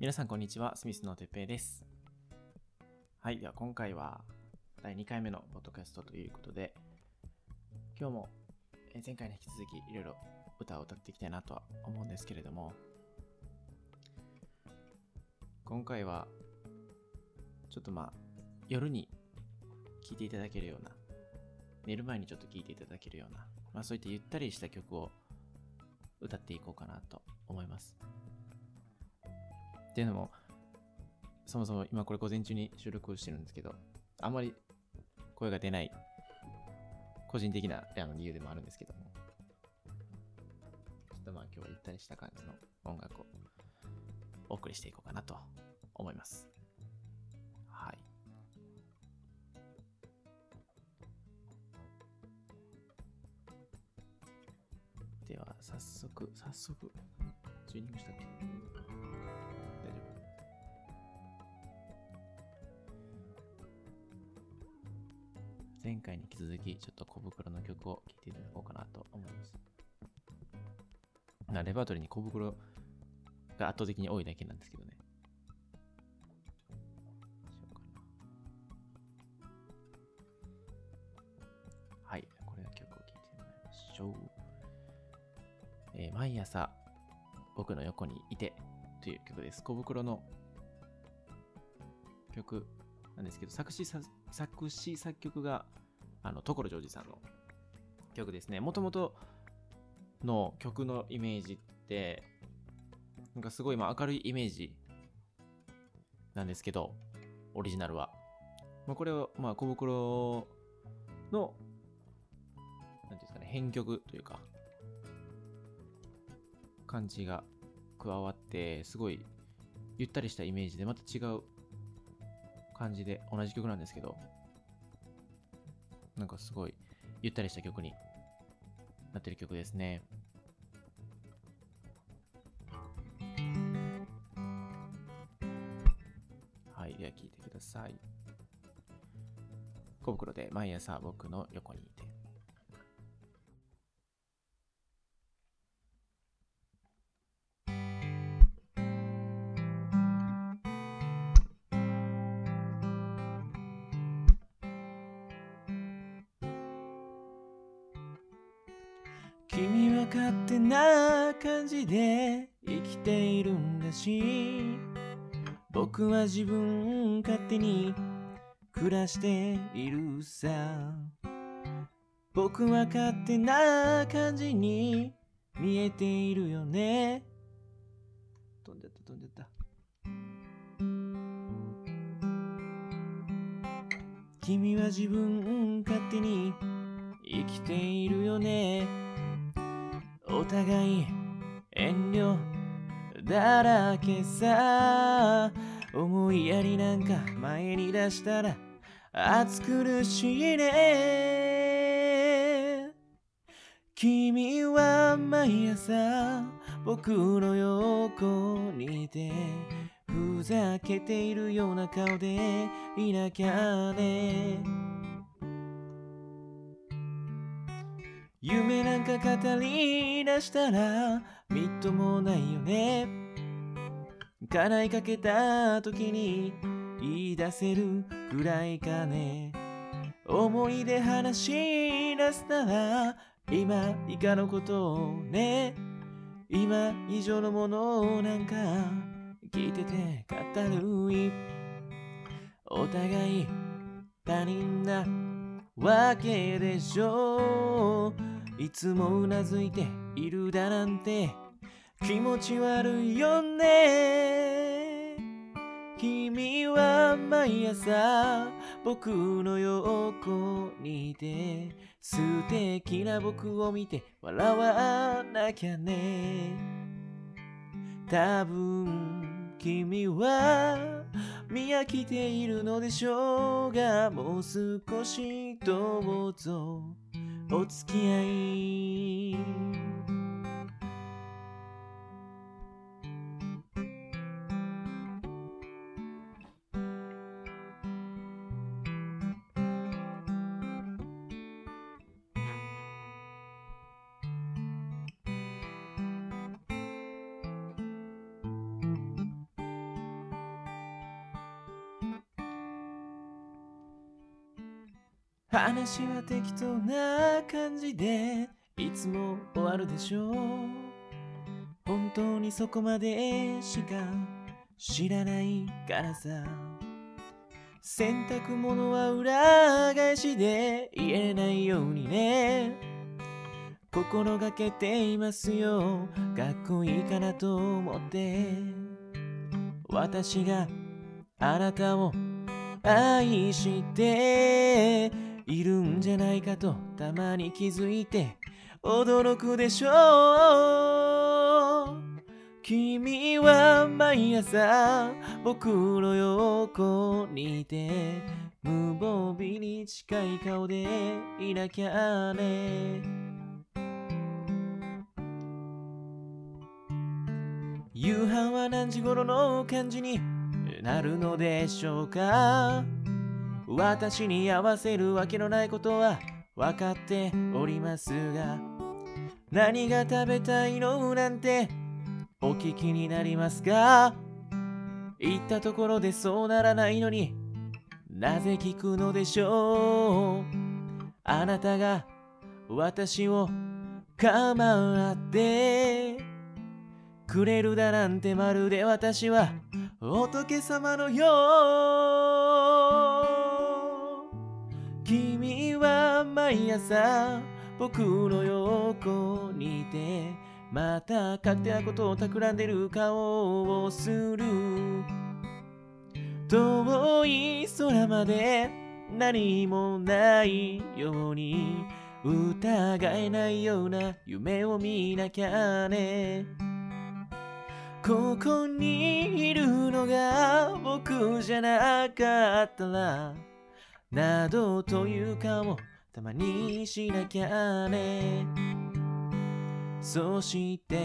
皆さんこんにちは、スミスのてっぺいです。はい、では今回は第2回目のポッドキャストということで、今日も前回に引き続きいろいろ歌を歌っていきたいなとは思うんですけれども、今回はちょっとまあ夜に聴いていただけるような、寝る前にちょっと聴いていただけるような、まあそういったゆったりした曲を歌っていこうかなと思います。っていうのも、そもそも今これ午前中に収録をしてるんですけど、あんまり声が出ない個人的なあの理由でもあるんですけども、ちょっとまあ今日はゆったりした感じの音楽をお送りしていこうかなと思います。はい。では早速、早速、チューニングしたっけ？前回に引き続き、ちょっと小袋の曲を聴いていただこうかなと思います。なレパートリーに小袋が圧倒的に多いだけなんですけどね。はい、これは曲を聴いてもらいましょう。えー毎朝僕の横にいてという曲です。小袋の曲なんですけど、作詞作詞作曲があの所ジョージさんの曲ですね。もともとの曲のイメージって、なんかすごいまあ明るいイメージなんですけど、オリジナルは。まあ、これをまあ小袋の、なんていうんですかね、編曲というか、感じが加わって、すごいゆったりしたイメージでまた違う感じで同じ曲なんですけど、なんかすごいゆったりした曲になってる曲ですね。はい、では聴いてください。小袋で毎朝僕の横にいて。自分勝手に暮らしているさ。僕は勝手な感じに見えているよね。飛んじゃった飛んじゃった。君は自分勝手に生きているよね。お互い遠慮だらけさ。思いやりなんか前に出したら暑苦しいね。君は毎朝僕の横にいてふざけているような顔でいなきゃね。夢なんか語り出したらみっともないよね。叶いかけた時に言い出せるぐらいかね。思い出話し出すなら今以下のことをね。今以上のものをなんか聞いてて語るい。お互い他人なわけでしょ。ういつもうなずいているだなんて気持ち悪いよね。君は毎朝僕の横にいて素敵な僕を見て笑わなきゃね。多分君は見飽きているのでしょうがもう少しどうぞお付き合い。話は適当な感じでいつも終わるでしょう。本当にそこまでしか知らないからさ。洗濯物は裏返しで言えないようにね。心がけていますよ。学校いいかなと思って。私があなたを愛しているんじゃないかとたまに気づいて驚くでしょう。君は毎朝僕の横にいて無防備に近い顔でいなきゃね。夕飯は何時頃の感じになるのでしょうか。私に合わせるわけのないことは分かっておりますが何が食べたいのなんてお聞きになりますか？言ったところでそうならないのになぜ聞くのでしょう？あなたが私を構ってくれるだなんてまるで私は仏様のよう。毎朝僕の横にいてまた勝手なことを企んでる顔をする。遠い空まで何もないように疑えないような夢を見なきゃね。ここにいるのが僕じゃなかったらなどというかもたまにしなきゃね。そして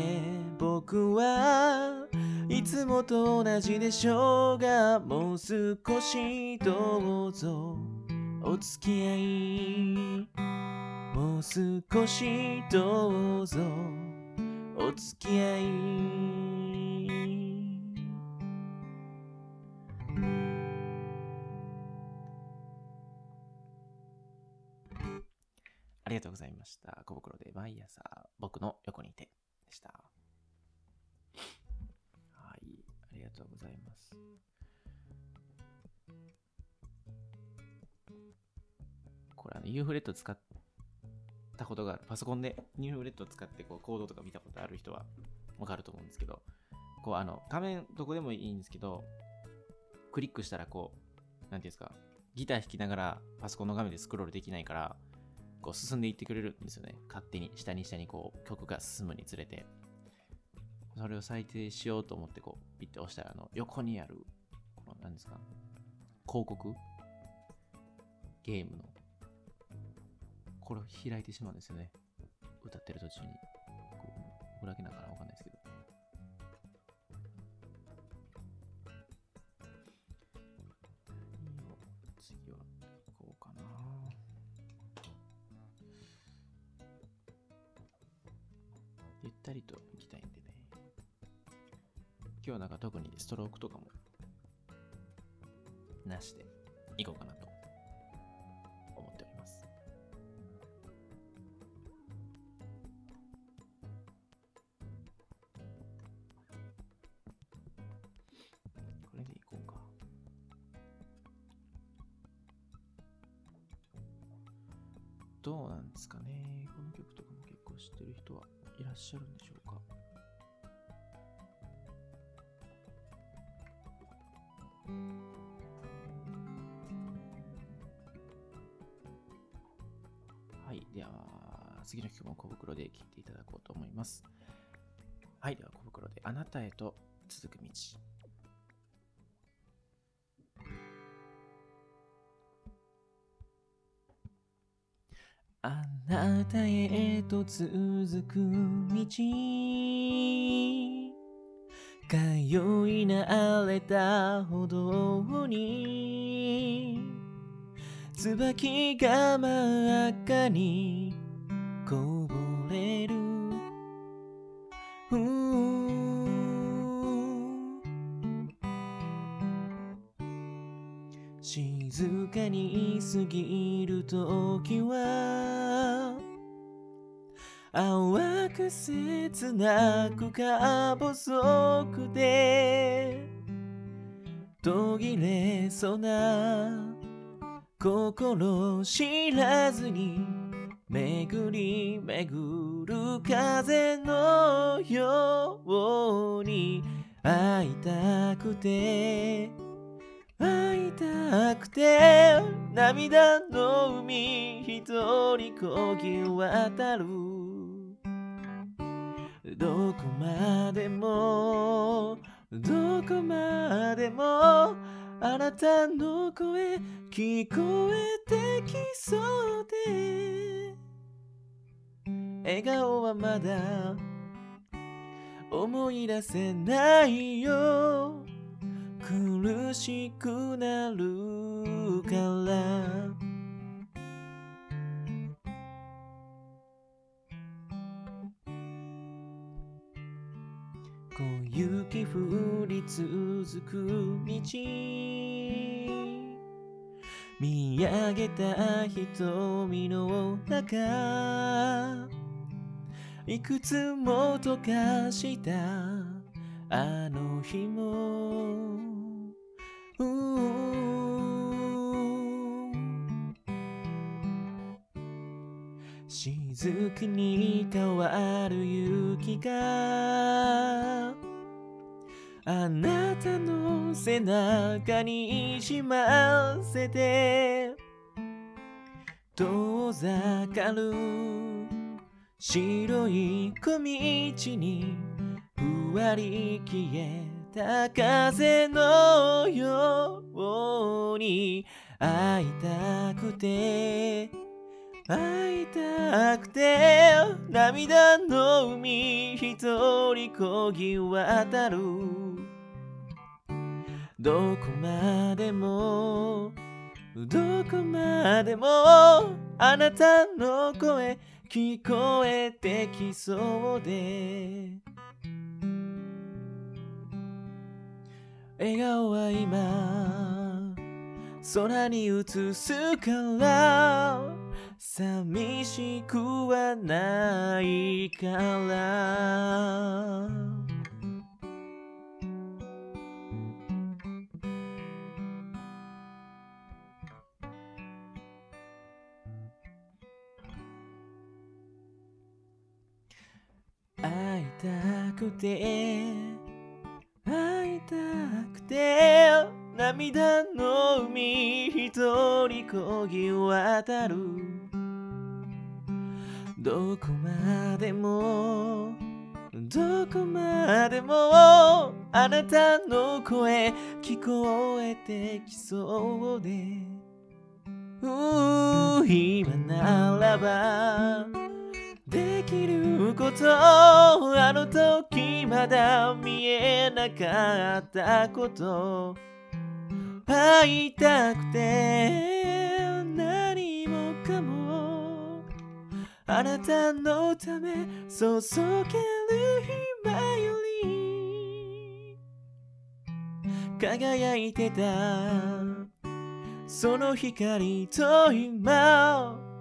僕はいつもと同じでしょうがもう少しどうぞ。お付き合いもう少しどうぞ。お付き合い。ありがとうございました。小袋で毎朝僕の横にいてでした。はい、ありがとうございます。これあの、ユーフレット使ったことがある、パソコンでユーフレット使ってこうコードとか見たことある人はわかると思うんですけど、こうあの、画面どこでもいいんですけど、クリックしたらこう、なんていうんですか、ギター弾きながらパソコンの画面でスクロールできないから、こう進んでいってくれるんですよね。勝手に下に下にこう曲が進むにつれて。それを再生しようと思ってこうピッて押したらあの横にある、この何ですか、広告？ゲームの。これを開いてしまうんですよね。歌ってる途中に。これこれだけなんかなわかんないですけど。トロークとかもなしで行こうかなと思っております。これで行こうか。どうなんですかね。この曲とかも結構知ってる人はいらっしゃるんでしょうか。次の曲も小袋で聴いていただこうと思います。はい。では、小袋であなたへと続く道。あなたへと続く道通い慣れた歩道に椿が真っ赤にこぼれる。静静かに過ぎる時は淡く切なくか細くて途切れそうな心知らずに巡り巡る風のように会いたくて会いたくて涙の海一人こぎ渡る。どこまでもどこまでもあなたの声聞こえてきそう笑顔はまだ思い出せないよ。苦しくなるから。こう雪降り続く道。見上げた瞳の中。いくつも溶かしたあの日も。う雫に変わる雪があなたの背中にしませて遠ざかる。白い小道にふわり消えた風のように会いたくて会いたくて涙の海一人こぎ渡る。どこまでもどこまでもあなたの声聞こえてきそうで。笑顔は今空に映すから。寂しくはないから。たくて会いたくて涙の海一人こぎ渡る。どこまでもどこまでもあなたの声聞こえてきそうで。うー今ならばできることあの時まだ見えなかったこと。会いたくて何もかもあなたのため注げる今より。輝いてた。その光と今。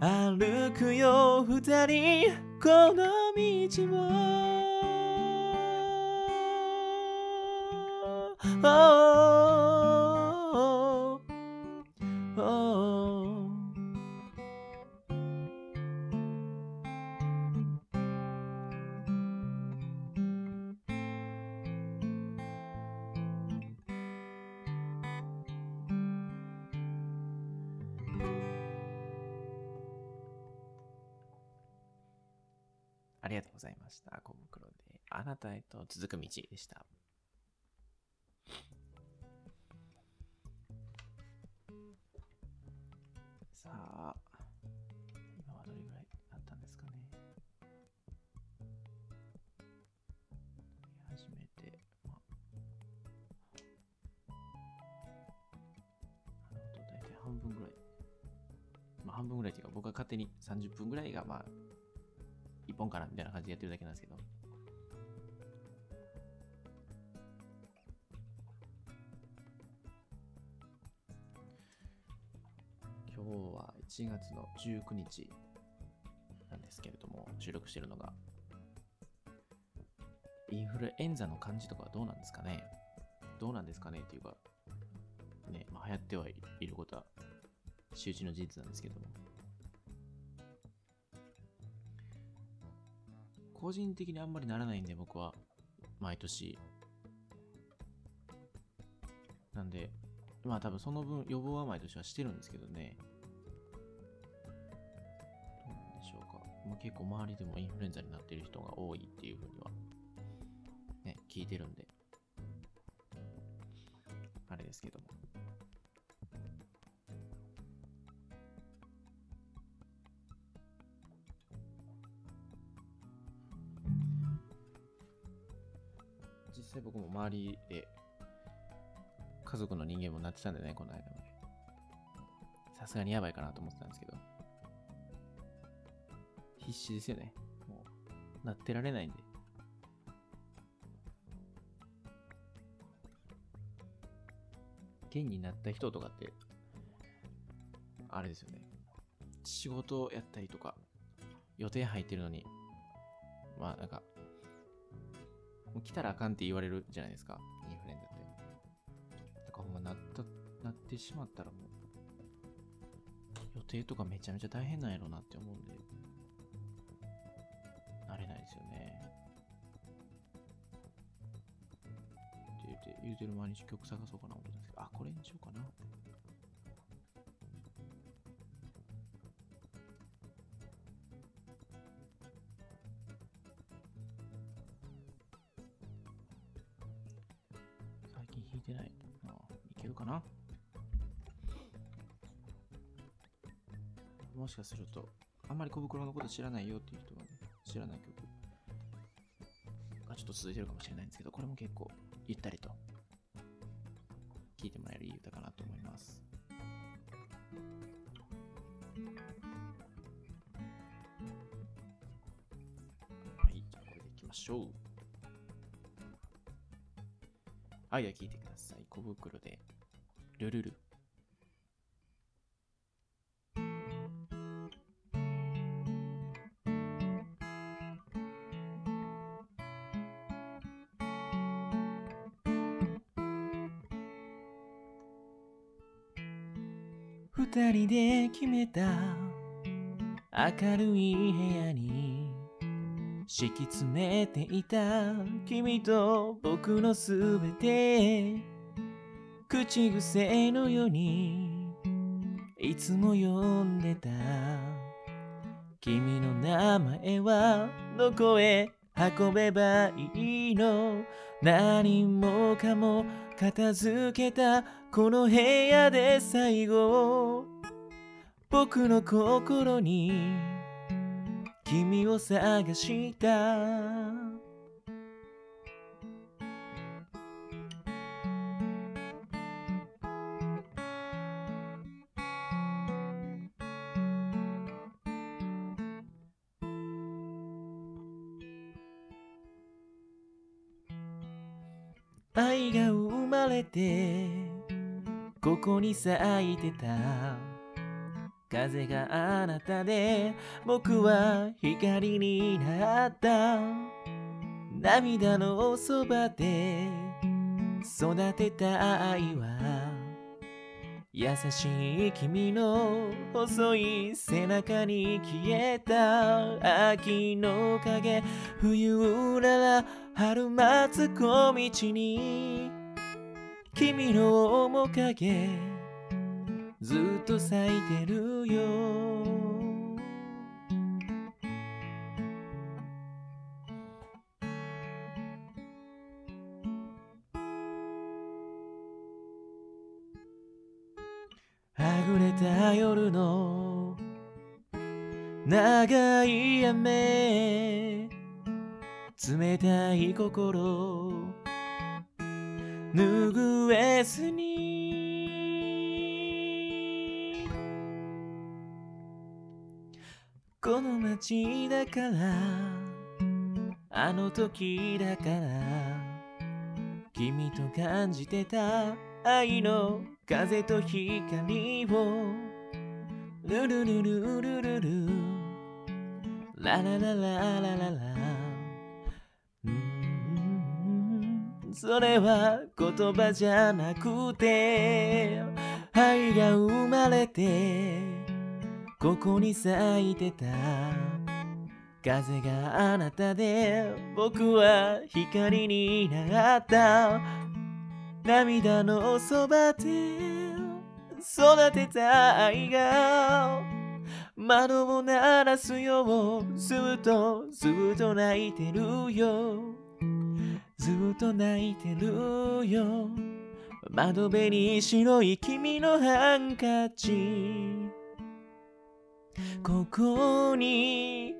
歩くよ二人。この道を、たへと続く道でした。さあ、今はどれぐらいだったんですかね。始めて、まあ、あの、大体半分ぐらい。まあ、半分ぐらいっていうか、僕は勝手に30分ぐらいが、まあ、一本かなみたいな感じでやってるだけなんですけど。日は1月の19日なんですけれども、収録してるのが。インフルエンザの感じとかはどうなんですかね？どうなんですかね？っていうか、ね、まあ、流行ってはいることは周知の事実なんですけども。個人的にあんまりならないんで、僕は毎年。なんで、まあ多分その分予防は毎年はしてるんですけどね。まあ、結構周りでもインフルエンザになってる人が多いっていうふうには、ね、聞いてるんで。あれですけども。実際僕も周りで家族の人間もなってたんでね、この間まで。さすがにやばいかなと思ってたんですけど。必死ですよね。もう、なってられないんで。県になった人とかって、あれですよね。仕事をやったりとか、予定入ってるのに、まあなんか、もう来たらあかんって言われるじゃないですか、インフルエンザって。だからほんまなった、なってしまったらもう、予定とかめちゃめちゃ大変なんやろうなって思うんで、て、る毎日曲探そうかな思ったんですけど、あ、これにしようかな。最近弾いてない。あいけるかなもしかすると、あんまり小袋のこと知らないよっていう人がね、知らない曲がちょっと続いてるかもしれないんですけど、これも結構ゆったりとったかなと思います。はい、じゃあこれでいきましょう。はい、では聞いてください。小袋で、ルルル。二人で決めた。明るい部屋に敷き詰めていた君と僕のすべて。口癖のようにいつも呼んでた。君の名前はどこへ運べばいいの？何もかも片付けたこの部屋で最後。僕の心に君を探した。てここに咲いてた。風があなたで僕は光になった。涙のそばで育てた愛は優しい君の細い背中に消えた。秋の影冬なら春待つ小道に君の面影ずっと咲いてるよ。はぐれた夜の長い雨冷たい心。拭えずに。この街だからあの時だから君と感じてた愛の風と光をルルルルルルル。ラララララララ。それは言葉じゃなくて愛が生まれてここに咲いてた。風があなたで僕は光になった。涙のそばで育てた愛が窓を鳴らすようずっとずっと泣いてるよ。ずっと泣いてるよ。窓辺に白い君のハンカチ。ここに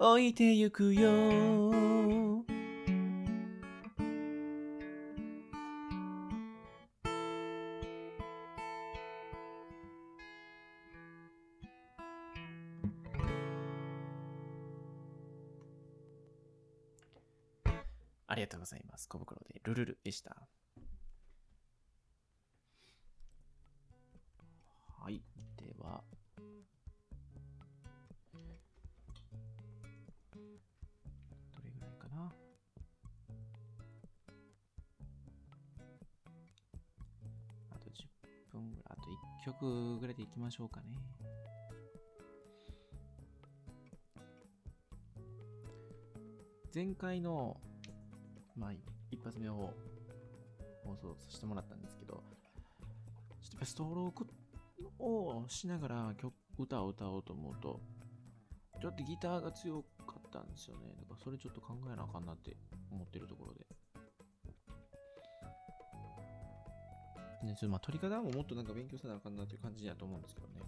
置いてゆくよ。小袋でルルルでした。はい。では。どれぐらいかな。あと10分ぐらい、あと1曲ぐらいでいきましょうかね。前回のまあ、一発目を放送させてもらったんですけど、ちょっとやっぱストロークをしながら曲、歌を歌おうと思うと、ちょっとギターが強かったんですよね。だからそれちょっと考えなあかんなって思ってるところで。ね、ちょっとまあ取り方ももっとなんか勉強せなあかんなっていう感じだと思うんですけどね。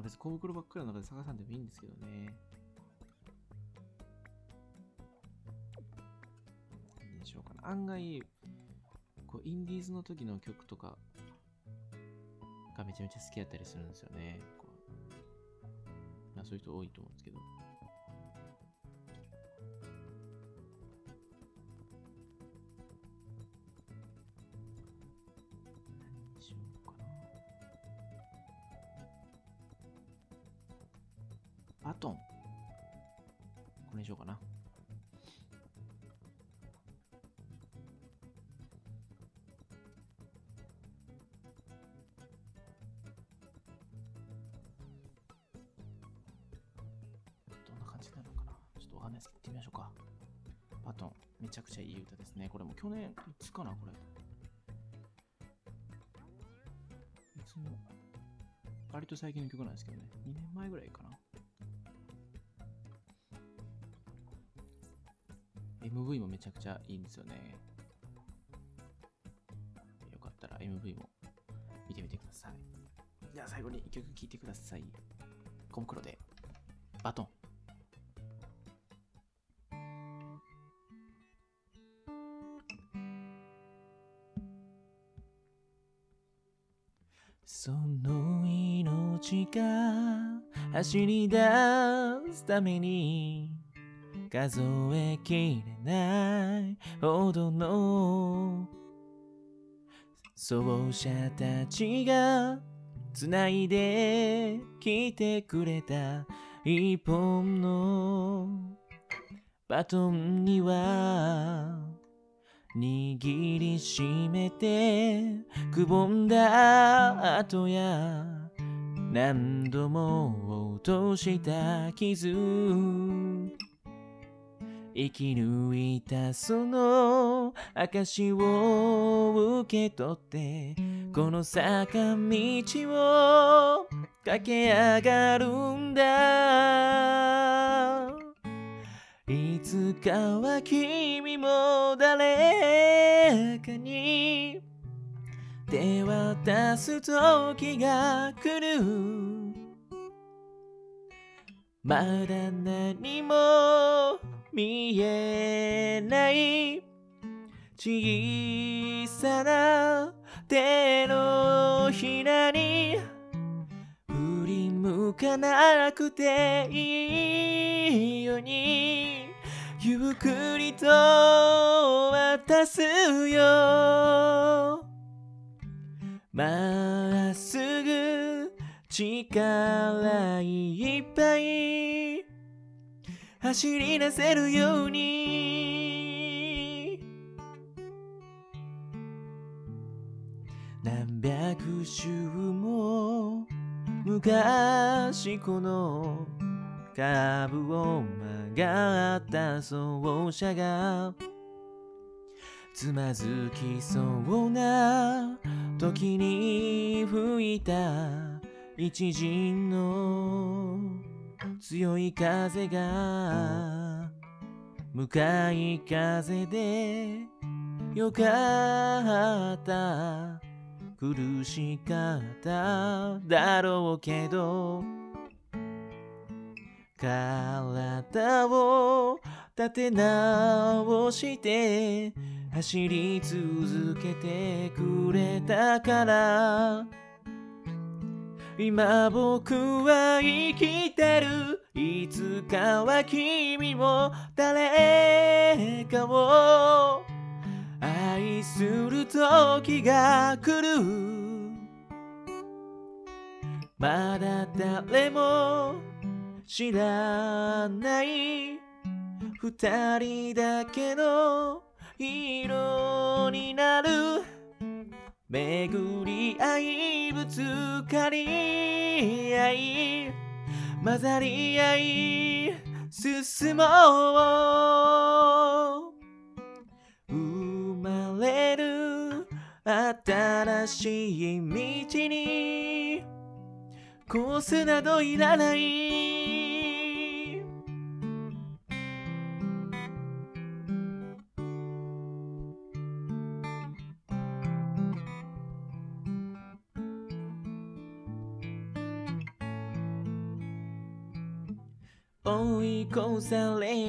あ、別に小袋ばっかりの中で探さんでもいいんですけどね。何にしようかな。案外、こう、インディーズの時の曲とかがめちゃめちゃ好きだったりするんですよね。まあ、そういう人多いと思うんですけど。わかんないですけど、行ってみましょうか。バトン。めちゃくちゃいい歌ですね。これも去年、いつかなこれ。いつの、割と最近の曲なんですけどね。2年前ぐらいかな。MV もめちゃくちゃいいんですよね。よかったら MV も見てみてください。では最後に1曲聴いてください。コムクロでバトン。走り出すために数えきれないほどの奏者たちが繋いできてくれた一本のバトンには握りしめてくぼんだ跡や何度も落とした傷。生き抜いたその証を受け取ってこの坂道を駆け上がるんだ。いつかは君も誰かに手渡す時が来る。まだ何も見えない。小さな手のひらに振り向かなくていいように。ゆっくりと渡すよ。まっすぐ力いっぱい。走り出せるように。何百周も昔このカーブを曲がった走者がつまずきそうな時に吹いた一陣の強い風が向かい風でよかった苦しかっただろうけど体を立て直して走り続けてくれたから。今僕は生きてる。いつかは君も誰かを。愛する時が来る。まだ誰も。知らない。二人だけの。色になる。巡り合いぶつかり合い混ざり合い進もう。生まれる新しい道にコースなどいらない。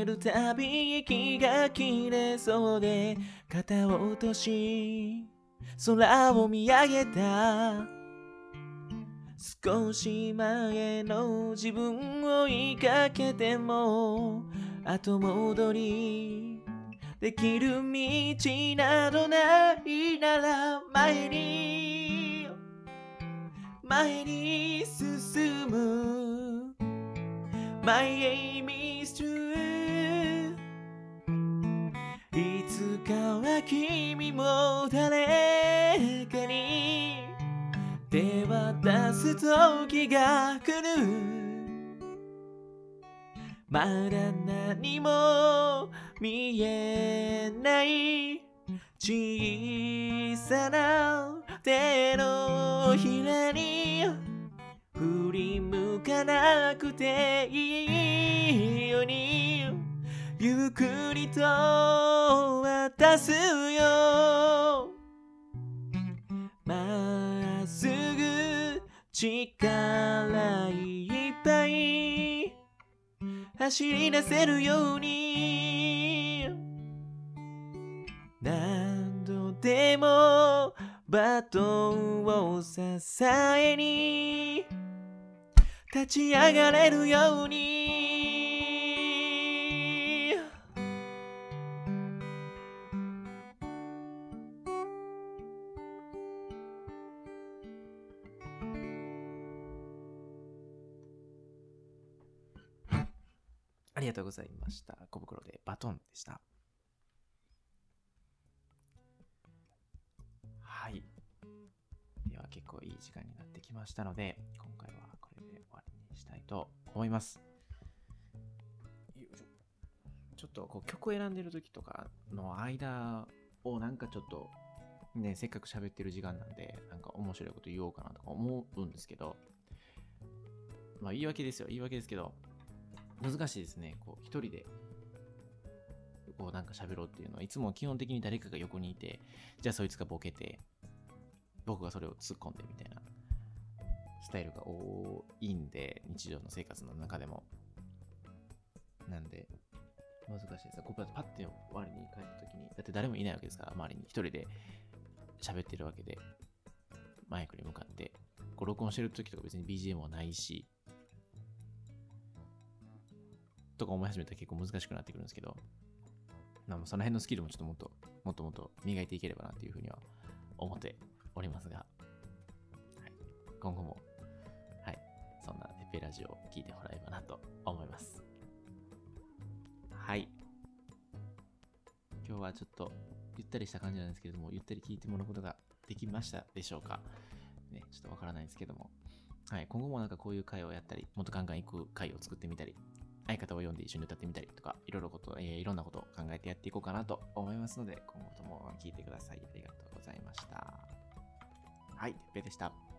れるたび息が切れそうで肩を落とし空を見上げた。少し前の自分を追いかけても後戻りできる道などないなら前に前に進む。My aim is to かは君も誰かに手渡す時が来る。まだ何も見えない。小さな手のひらに振り向かなくていいように。ゆっくりと渡すよ。まっすぐ力いっぱい。走り出せるように。何度でもバトンを支えに。立ち上がれるように。ありがとうございました。小袋でバトンでした。はい。では結構いい時間になってきましたので、今回はこれで終わりにしたいと思います。ちょっとこう曲を選んでる時とかの間をなんかちょっとね、せっかく喋ってる時間なんで、なんか面白いこと言おうかなとか思うんですけど、まあ言い訳ですよ、言い訳ですけど、難しいですね。こう、一人で、こうなんか喋ろうっていうのは、いつも基本的に誰かが横にいて、じゃあそいつがボケて、僕がそれを突っ込んでみたいなスタイルが多いんで、日常の生活の中でも。なんで、難しいです。ここパッて我に帰った時に、だって誰もいないわけですから、周りに一人で喋ってるわけで、マイクに向かって、こう録音してる時とか別に BGM もないし、とか思い始めたら結構難しくなってくるんですけど、その辺のスキルもちょっともっと、もっともっと磨いていければなっていうふうには思っておりますが、はい、今後も、はい、そんなテペラジオを聞いてもらえればなと思います。はい。今日はちょっとゆったりした感じなんですけれども、ゆったり聞いてもらうことができましたでしょうか？ね、ちょっとわからないんですけども。はい、今後もなんかこういう会をやったり、もっとガンガン行く会を作ってみたり、相方を呼んで一緒に歌ってみたりとか、いろいろこと、えー、いろんなことを考えてやっていこうかなと思いますので、今後とも聞いてください。ありがとうございました。はい、てっぺでした。